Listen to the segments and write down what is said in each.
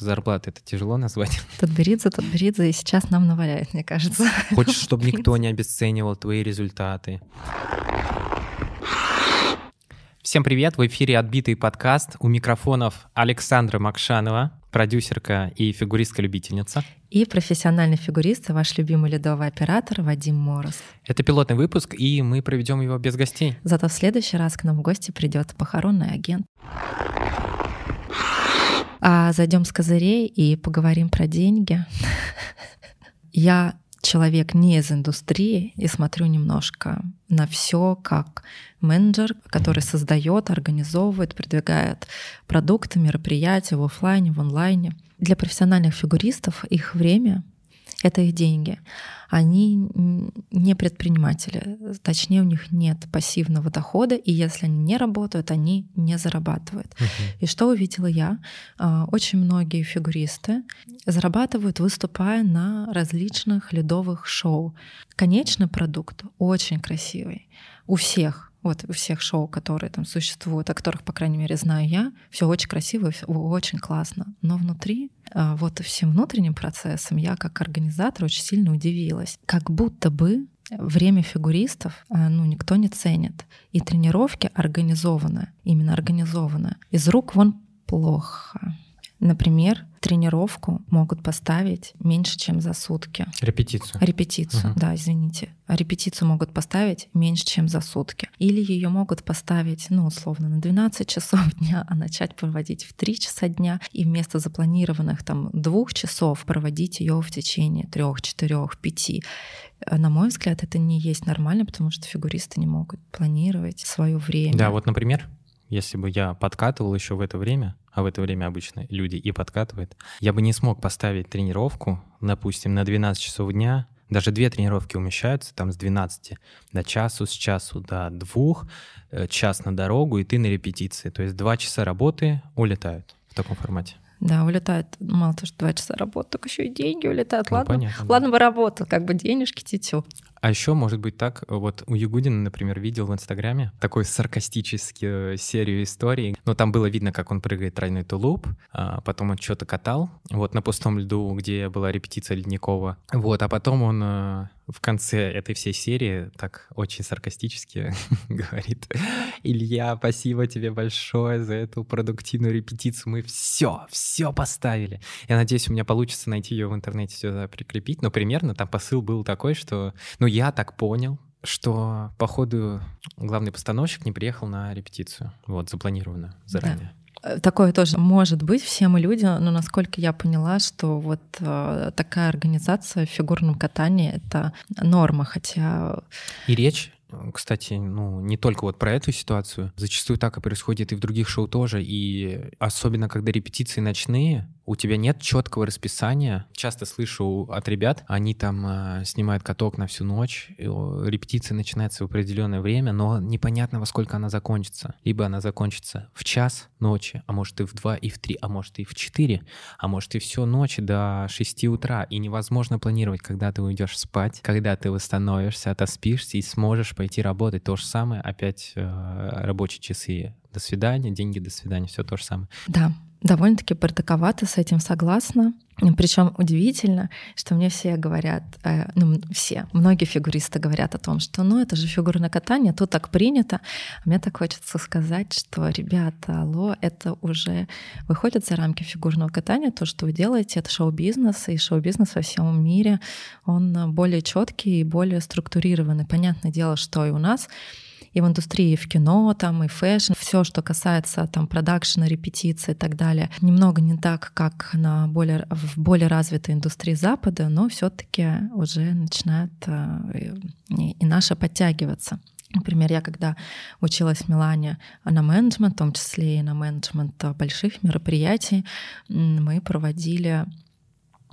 Зарплата это тяжело назвать. Тутберидзе, Тутберидзе, и сейчас нам наваляет, мне кажется. Хочешь, чтобы никто не обесценивал твои результаты. Всем привет, в эфире «Отбитый подкаст». У микрофонов Александра Макшанова, продюсерка и фигуристка-любительница. И профессиональный фигурист, и ваш любимый ледовый оператор Вадим Мороз. Это пилотный выпуск, и мы проведем его без гостей. Зато в следующий раз к нам в гости придет похоронный агент. А зайдем с козырей и поговорим про деньги. Я человек не из индустрии и смотрю немножко на все как менеджер, который создает, организовывает, продвигает продукты, мероприятия в офлайне, в онлайне. Для профессиональных фигуристов их время это их деньги. Они не предприниматели, точнее у них нет пассивного дохода, и если они не работают, они не зарабатывают. Uh-huh. И что увидела я? А, очень многие фигуристы зарабатывают, выступая на различных ледовых шоу. Конечный продукт очень красивый у всех вот у всех шоу, которые там существуют, о которых, по крайней мере, знаю я, все очень красиво, все очень классно. Но внутри, а, вот всем внутренним процессом я как организатор очень сильно удивилась. Как будто бы время фигуристов а, ну, никто не ценит. И тренировки организованы, именно организованы. Из рук вон плохо. Например, тренировку могут поставить меньше, чем за сутки. Репетицию. Репетицию, угу. да, извините. репетицию могут поставить меньше, чем за сутки. Или ее могут поставить, ну, условно, на 12 часов дня, а начать проводить в 3 часа дня. И вместо запланированных там двух часов проводить ее в течение трех, четырех, пяти. На мой взгляд, это не есть нормально, потому что фигуристы не могут планировать свое время. Да, вот, например, если бы я подкатывал еще в это время, а в это время обычно люди и подкатывают, я бы не смог поставить тренировку, допустим, на 12 часов дня, даже две тренировки умещаются, там с 12 до часу, с часу до двух, э, час на дорогу, и ты на репетиции. То есть два часа работы улетают в таком формате. Да, улетает мало того, что два часа работы, так еще и деньги улетают. Ну, ладно, понятно, ладно бы работал, как бы денежки тетю. А еще может быть так, вот у Ягудина, например, видел в Инстаграме такой саркастический э, серию историй. Но там было видно, как он прыгает тройной тулуп, а потом он что-то катал, вот на пустом льду, где была репетиция Ледникова. Вот, а потом он э, в конце этой всей серии так очень саркастически говорит, Илья, спасибо тебе большое за эту продуктивную репетицию. Мы все, все поставили. Я надеюсь, у меня получится найти ее в интернете, все прикрепить. Но примерно там посыл был такой, что, ну, я так понял, что, походу, главный постановщик не приехал на репетицию, вот, запланированную заранее. Да. Такое тоже может быть, все мы люди, но насколько я поняла, что вот э, такая организация в фигурном катании — это норма, хотя... И речь кстати, ну, не только вот про эту ситуацию. Зачастую так и происходит и в других шоу тоже. И особенно, когда репетиции ночные, у тебя нет четкого расписания. Часто слышу от ребят, они там э, снимают каток на всю ночь, репетиция начинается в определенное время, но непонятно, во сколько она закончится. Либо она закончится в час ночи, а может и в два, и в три, а может и в четыре, а может и всю ночь до шести утра. И невозможно планировать, когда ты уйдешь спать, когда ты восстановишься, отоспишься и сможешь пойти работать. То же самое, опять э, рабочие часы. До свидания, деньги, до свидания, все то же самое. Да, довольно-таки бардаковато с этим согласна. Причем удивительно, что мне все говорят, э, ну все, многие фигуристы говорят о том, что ну это же фигурное катание, тут так принято. А мне так хочется сказать, что, ребята, алло, это уже выходит за рамки фигурного катания. То, что вы делаете, это шоу-бизнес, и шоу-бизнес во всем мире, он более четкий и более структурированный. Понятное дело, что и у нас и в индустрии, и в кино, там, и fashion, все, что касается там продакшена, репетиции и так далее, немного не так, как на более, в более развитой индустрии Запада, но все таки уже начинает э, и наша подтягиваться. Например, я когда училась в Милане на менеджмент, в том числе и на менеджмент больших мероприятий, мы проводили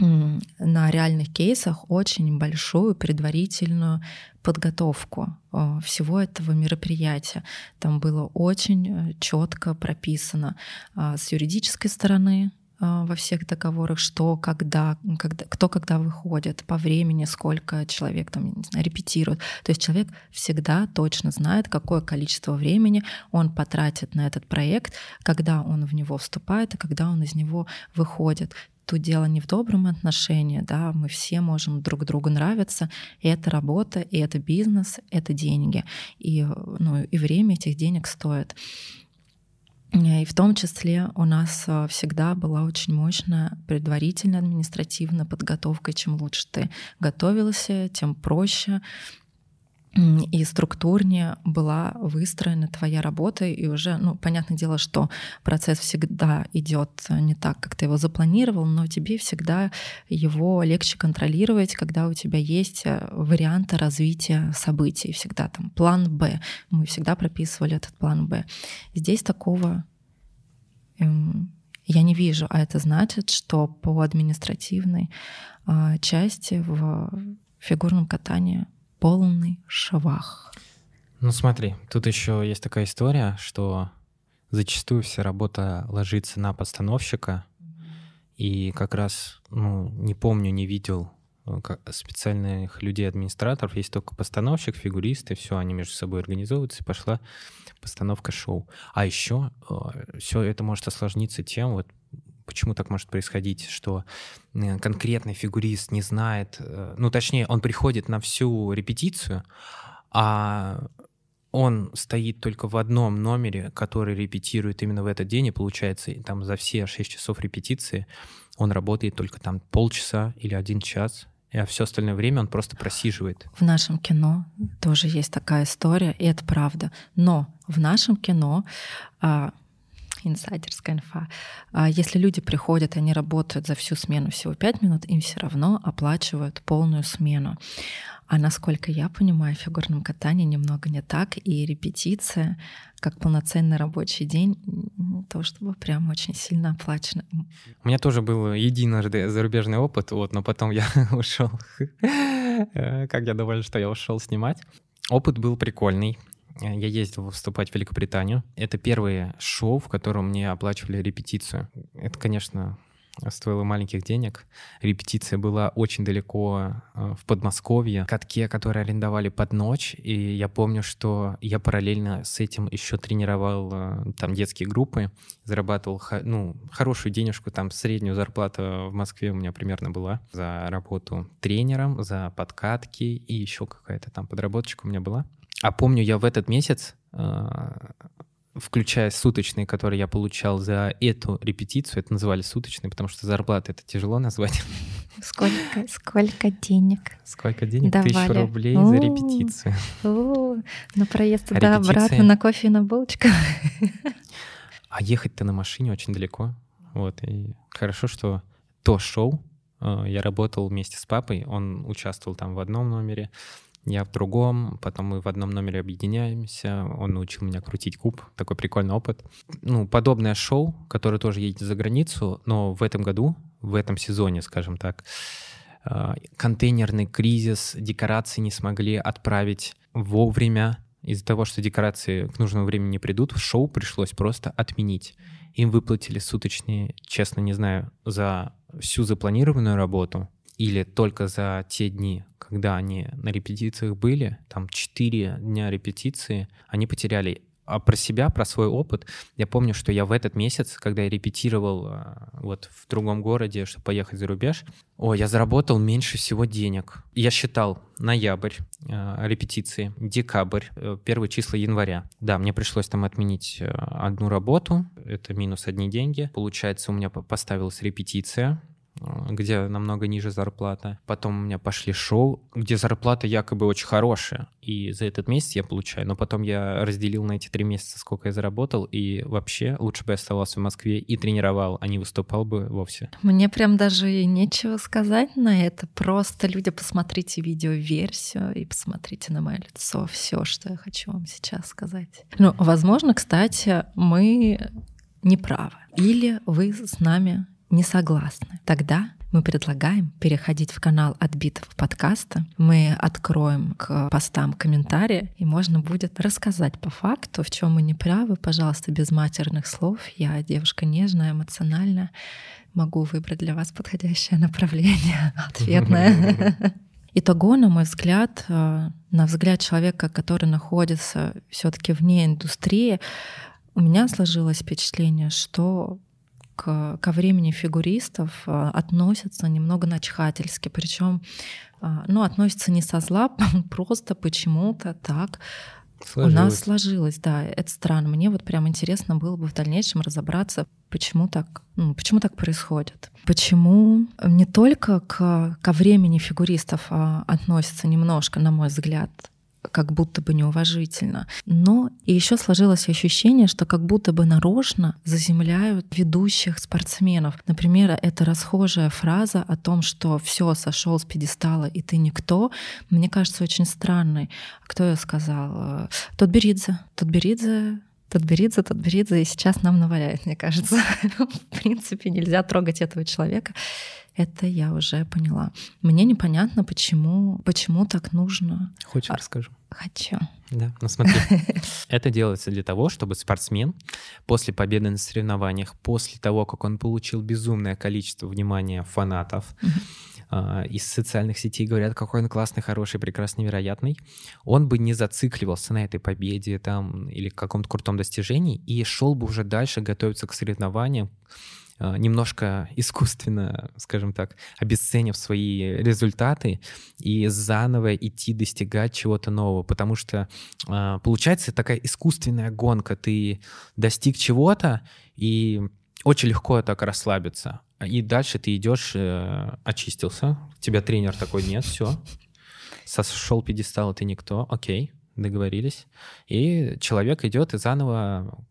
на реальных кейсах очень большую предварительную подготовку э, всего этого мероприятия. Там было очень э, четко прописано а, с юридической стороны, э, во всех договорах, что, когда, когда, кто когда выходит, по времени, сколько человек там, не знаю, репетирует. То есть человек всегда точно знает, какое количество времени он потратит на этот проект, когда он в него вступает и когда он из него выходит тут дело не в добром отношении, да, мы все можем друг другу нравиться, и это работа, и это бизнес, это деньги, и, ну, и время этих денег стоит. И в том числе у нас э, всегда была очень мощная предварительная административная подготовка. Чем лучше ты готовился, тем проще и структурнее была выстроена твоя работа, и уже, ну, понятное дело, что процесс всегда идет не так, как ты его запланировал, но тебе всегда его легче контролировать, когда у тебя есть э, варианты развития событий, всегда там план Б. Мы всегда прописывали этот план Б. Здесь такого эм, я не вижу, а это значит, что по административной э, части в фигурном катании полный швах. Ну смотри, тут еще есть такая история, что зачастую вся работа ложится на постановщика, и как раз, ну, не помню, не видел э, специальных людей-администраторов, есть только постановщик, фигуристы, все, они между собой организовываются, и пошла постановка шоу. А еще э, все это может осложниться тем, вот почему так может происходить, что э, конкретный фигурист не знает, э, ну точнее, он приходит на всю репетицию, а он стоит только в одном номере, который репетирует именно в этот день, и получается, там за все 6 часов репетиции он работает только там полчаса или один час, а все остальное время он просто просиживает. В нашем кино тоже есть такая история, и это правда. Но в нашем кино а, инсайдерская инфа. А если люди приходят, они работают за всю смену всего 5 минут, им все равно оплачивают полную смену. А насколько я понимаю, в фигурном катании немного не так, и репетиция, как полноценный рабочий день, то чтобы прям очень сильно оплачено. У меня тоже был единожды зарубежный опыт, вот, но потом я ушел. Как я доволен, что я ушел снимать. Опыт был прикольный. Э, я ездил выступать в Великобританию. Это первое шоу, в котором мне оплачивали репетицию. Это, конечно, стоило маленьких денег. Репетиция была очень далеко э, в Подмосковье, катке, которые арендовали под ночь. И я помню, что я параллельно с этим еще тренировал э, там детские группы, зарабатывал ну, хорошую денежку, там среднюю зарплату в Москве у меня примерно была за работу тренером, за подкатки и еще какая-то там подработочка у меня была. А помню, я в этот месяц, а, включая суточные, которые я получал за эту репетицию, это называли суточные, потому что зарплата это тяжело назвать. Сколько, сколько денег? Сколько денег? Давали. Тысячу рублей за репетицию. На проезд туда-обратно, на кофе и на булочку. А ехать-то на машине очень далеко. Вот, и хорошо, что то шоу, а, я работал вместе с папой, он участвовал там в одном номере, я в другом, потом мы в одном номере объединяемся, он научил меня крутить куб, такой прикольный опыт. Ну, подобное шоу, которое тоже едет за границу, но в этом году, в этом сезоне, скажем так, а, контейнерный кризис, декорации не смогли отправить вовремя, из-за того, что декорации к нужному времени не придут, шоу пришлось просто отменить. Им выплатили суточные, честно не знаю, за всю запланированную работу или только за те дни, когда они на репетициях были, там 4 дня репетиции, они потеряли. А про себя, про свой опыт, я помню, что я в этот месяц, когда я репетировал а, вот в другом городе, чтобы поехать за рубеж, о, я заработал меньше всего денег. Я считал ноябрь э, репетиции, декабрь, э, первые числа января. Да, мне пришлось там отменить э, одну работу, это минус одни деньги. Получается, у меня поставилась репетиция, где намного ниже зарплата. Потом у меня пошли шоу, где зарплата якобы очень хорошая, и за этот месяц я получаю. Но потом я разделил на эти три месяца, сколько я заработал, и вообще лучше бы я оставался в Москве и тренировал, а не выступал бы вовсе. Мне прям даже и нечего сказать на это. Просто, люди, посмотрите видеоверсию и посмотрите на мое лицо. Все, что я хочу вам сейчас сказать. Ну, возможно, кстати, мы неправы. Или вы с нами не согласны, тогда мы предлагаем переходить в канал отбитого подкаста. Мы откроем к постам комментарии, и можно будет рассказать по факту, в чем мы не правы. Пожалуйста, без матерных слов. Я девушка нежная, эмоциональная. Могу выбрать для вас подходящее направление, ответное. Итого, на мой взгляд, э, на взгляд человека, который находится все-таки вне индустрии, у меня сложилось впечатление, что к, ко времени фигуристов э, относятся немного начхательски, причем э, ну, относятся не со зла, просто почему-то так Сложилось. У нас сложилось, да, это странно. Мне вот прям интересно было бы в дальнейшем разобраться, почему так, ну, почему так происходит. Почему не только к, ко времени фигуристов а, относятся немножко, на мой взгляд, как будто бы неуважительно. Но и еще сложилось ощущение, что как будто бы нарочно заземляют ведущих спортсменов. Например, это расхожая фраза о том, что все сошел с пьедестала и ты никто, мне кажется очень странной. Кто ее сказал? Тотберидзе. Тотберидзе Тотберидзе, Тотберидзе, и сейчас нам наваляет, мне кажется. В принципе, нельзя трогать этого человека это я уже поняла. Мне непонятно, почему, почему так нужно. Хочешь, а, расскажу? Хочу. Да, ну смотри. Это делается для того, чтобы спортсмен после победы на соревнованиях, после того, как он получил безумное количество внимания фанатов, а, из социальных сетей говорят, какой он классный, хороший, прекрасный, невероятный, он бы не зацикливался на этой победе там или каком-то крутом достижении и шел бы уже дальше готовиться к соревнованиям, немножко искусственно, скажем так, обесценив свои результаты и заново идти достигать чего-то нового, потому что а, получается такая искусственная гонка, ты достиг чего-то и очень легко так расслабиться, и дальше ты идешь, э, очистился, тебя тренер такой, нет, все, сошел пьедестал, ты никто, окей, договорились, и человек идет и заново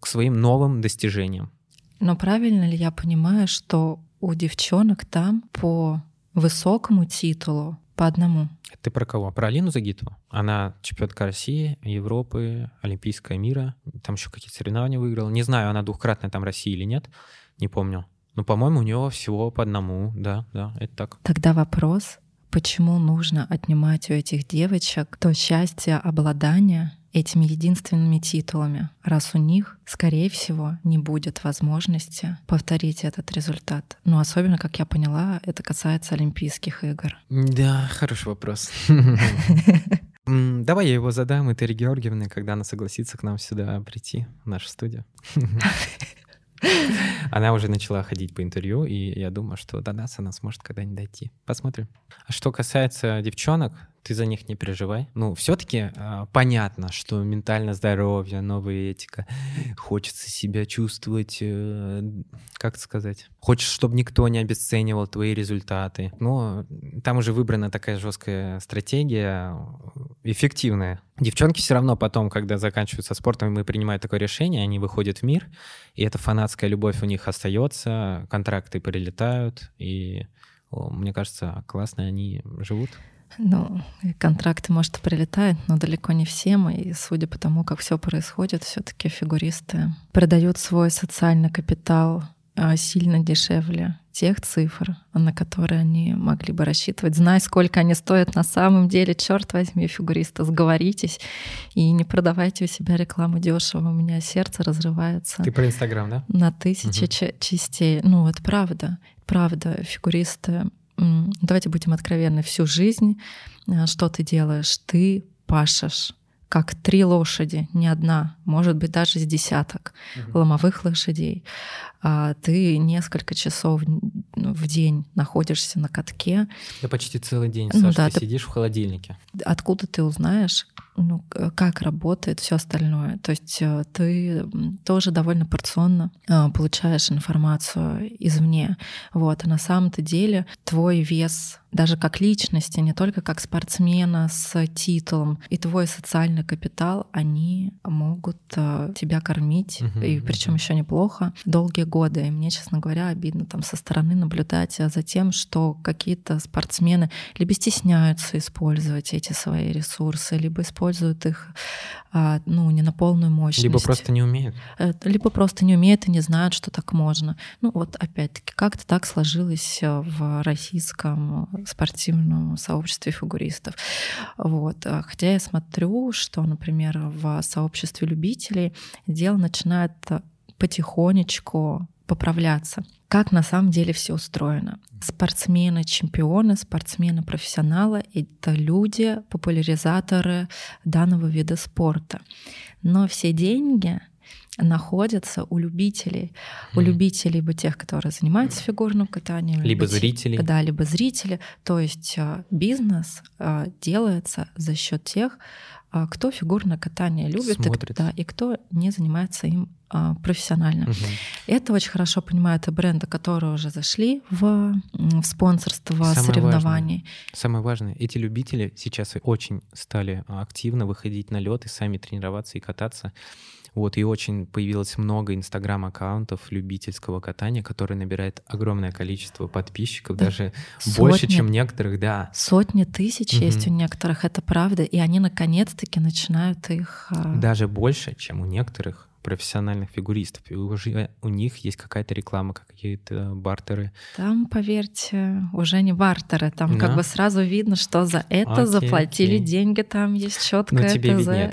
к своим новым достижениям. Но правильно ли я понимаю, что у девчонок там по высокому титулу по одному? Ты про кого? Про Алину Загитову? Она чемпионка России, Европы, Олимпийская мира. Там еще какие-то соревнования выиграла. Не знаю, она двухкратная там России или нет. Не помню. Но, по-моему, у нее всего по одному. Да, да, это так. Тогда вопрос, почему нужно отнимать у этих девочек то счастье обладания этими единственными титулами, раз у них, скорее всего, не будет возможности повторить этот результат. Ну, особенно, как я поняла, это касается Олимпийских игр. Да, хороший вопрос. Давай я его задам Этери Георгиевне, когда она согласится к нам сюда прийти, в нашу студию. Она уже начала ходить по интервью, и я думаю, что до нас она сможет когда-нибудь дойти. Посмотрим. А что касается девчонок, ты за них не переживай. Ну, все-таки э, а, понятно, что ментальное здоровье, новая этика, хочется себя чувствовать, э, как сказать, хочешь, чтобы никто не обесценивал твои результаты. Но там уже выбрана такая жесткая стратегия, эффективная. Девчонки все равно потом, когда заканчиваются спортом, и принимают такое решение, они выходят в мир, и эта фанатская любовь у них остается, контракты прилетают, и мне кажется, классно они живут. Ну, контракты, может, прилетают, но далеко не всем. И судя по тому, как все происходит, все-таки фигуристы продают свой социальный капитал а, сильно дешевле тех цифр, на которые они могли бы рассчитывать. Знай, сколько они стоят на самом деле, черт возьми, фигуристы, сговоритесь и не продавайте у себя рекламу дешево. У меня сердце разрывается. Ты про Инстаграм, да? На тысячи угу. частей. Ну, это правда. Правда, фигуристы давайте будем откровенны, всю жизнь э, что ты делаешь? Ты пашешь как три лошади, не одна, может быть, даже с десяток угу. ломовых лошадей. А ты несколько часов ну, в день находишься на катке. Да почти целый день, ну Саш, ну, да, ты, ты сидишь в холодильнике. Откуда ты узнаешь, ну, как работает все остальное. То есть э, ты тоже довольно порционно э, получаешь информацию извне. Вот. А на самом-то деле твой вес даже как личности, не только как спортсмена с титулом, и твой социальный капитал, они могут э, тебя кормить, uh-huh, и причем uh-huh. еще неплохо, долгие годы. И мне, честно говоря, обидно там со стороны наблюдать за тем, что какие-то спортсмены либо стесняются использовать эти свои ресурсы, либо используют используют их а, ну, не на полную мощность. Либо просто не умеют. Э, либо просто не умеют и не знают, что так можно. Ну вот опять-таки, как-то так сложилось э, в российском спортивном сообществе фигуристов. Вот. А хотя я смотрю, что, например, в сообществе любителей дело начинает потихонечку поправляться. Как на самом деле все устроено. Спортсмены, чемпионы, спортсмены, профессионалы — это люди, популяризаторы данного вида спорта. Но все деньги находятся у любителей. Mm-hmm. У любителей либо тех, которые занимаются фигурным катанием. Либо, либо зрителей. Да, либо зрители. То есть а, бизнес а, делается за счет тех, а, кто фигурное катание любит, и, да, и кто не занимается им профессионально. Угу. Это очень хорошо понимают и бренды, которые уже зашли в, в спонсорство Самое соревнований. Важное, самое важное, эти любители сейчас очень стали активно выходить на лед и сами тренироваться и кататься. Вот, и очень появилось много инстаграм-аккаунтов любительского катания, которые набирает огромное количество подписчиков, да. даже Сотни. больше, чем некоторых, да. Сотни тысяч угу. есть у некоторых, это правда, и они наконец-таки начинают их... А, даже больше, чем у некоторых профессиональных фигуристов, и уже у них есть какая-то реклама, какие-то бартеры. Там, поверьте, уже не бартеры, там да? как бы сразу видно, что за это окей, заплатили окей. деньги, там есть четко. Но тебе виднее,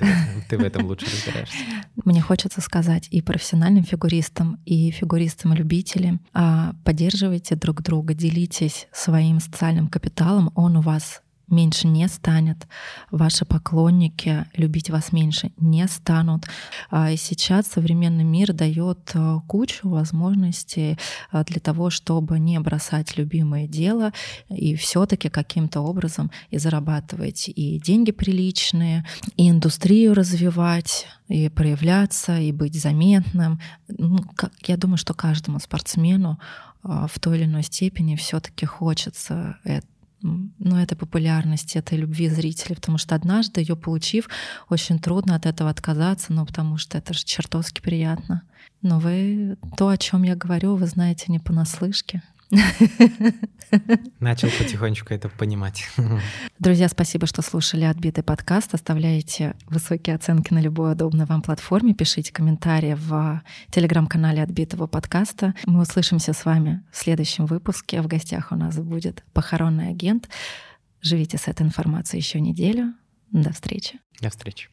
ты в этом лучше разбираешься. Мне хочется сказать и профессиональным фигуристам, и фигуристам-любителям, а, поддерживайте друг друга, делитесь своим социальным капиталом, он у вас меньше не станет, ваши поклонники любить вас меньше не станут. А, и сейчас современный мир дает а, кучу возможностей а, для того, чтобы не бросать любимое дело и все-таки каким-то образом и зарабатывать и деньги приличные, и индустрию развивать, и проявляться, и быть заметным. Ну, как, я думаю, что каждому спортсмену в той или иной степени все-таки хочется это ну, этой популярности, этой любви зрителей, потому что однажды ее получив, очень трудно от этого отказаться, ну, потому что это же чертовски приятно. Но вы то, о чем я говорю, вы знаете не понаслышке. Начал потихонечку это понимать. Друзья, спасибо, что слушали отбитый подкаст. Оставляйте высокие оценки на любой удобной вам платформе. Пишите комментарии в телеграм-канале отбитого подкаста. Мы услышимся с вами в следующем выпуске. В гостях у нас будет похоронный агент. Живите с этой информацией еще неделю. До встречи. До встречи.